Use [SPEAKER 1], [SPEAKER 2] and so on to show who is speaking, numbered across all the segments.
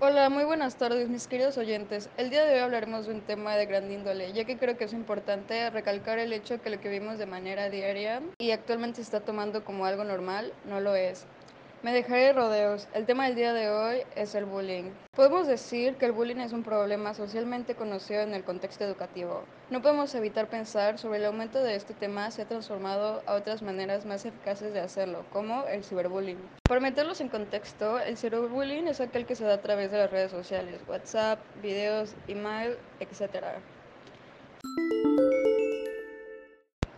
[SPEAKER 1] Hola, muy buenas tardes mis queridos oyentes. El día de hoy hablaremos de un tema de gran índole, ya que creo que es importante recalcar el hecho que lo que vimos de manera diaria y actualmente se está tomando como algo normal, no lo es. Me dejaré de rodeos. El tema del día de hoy es el bullying. Podemos decir que el bullying es un problema socialmente conocido en el contexto educativo. No podemos evitar pensar sobre el aumento de este tema se ha transformado a otras maneras más eficaces de hacerlo, como el ciberbullying. Para meterlos en contexto, el ciberbullying es aquel que se da a través de las redes sociales, WhatsApp, videos, email, etc.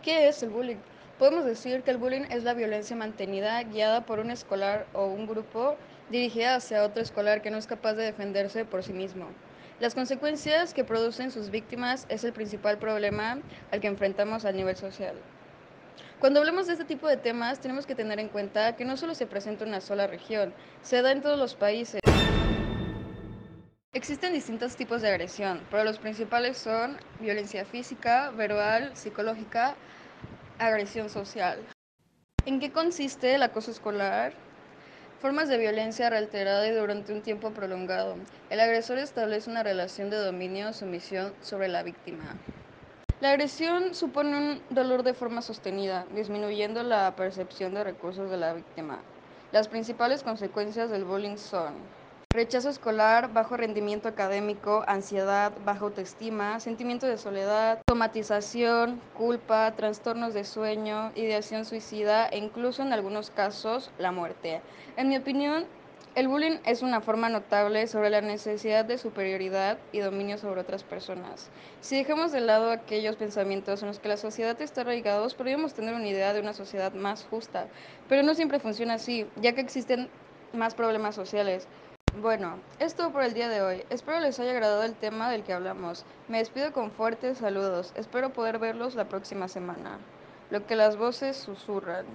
[SPEAKER 1] ¿Qué es el bullying? Podemos decir que el bullying es la violencia mantenida guiada por un escolar o un grupo dirigida hacia otro escolar que no es capaz de defenderse por sí mismo. Las consecuencias que producen sus víctimas es el principal problema al que enfrentamos a nivel social. Cuando hablamos de este tipo de temas, tenemos que tener en cuenta que no solo se presenta en una sola región, se da en todos los países. Existen distintos tipos de agresión, pero los principales son violencia física, verbal, psicológica, Agresión social. ¿En qué consiste el acoso escolar? Formas de violencia reiterada y durante un tiempo prolongado. El agresor establece una relación de dominio o sumisión sobre la víctima. La agresión supone un dolor de forma sostenida, disminuyendo la percepción de recursos de la víctima. Las principales consecuencias del bullying son Rechazo escolar, bajo rendimiento académico, ansiedad, baja autoestima, sentimiento de soledad, somatización, culpa, trastornos de sueño, ideación suicida e incluso en algunos casos la muerte. En mi opinión, el bullying es una forma notable sobre la necesidad de superioridad y dominio sobre otras personas. Si dejamos de lado aquellos pensamientos en los que la sociedad está arraigados, podríamos tener una idea de una sociedad más justa, pero no siempre funciona así, ya que existen más problemas sociales. Bueno, es todo por el día de hoy. Espero les haya agradado el tema del que hablamos. Me despido con fuertes saludos. Espero poder verlos la próxima semana. Lo que las voces susurran.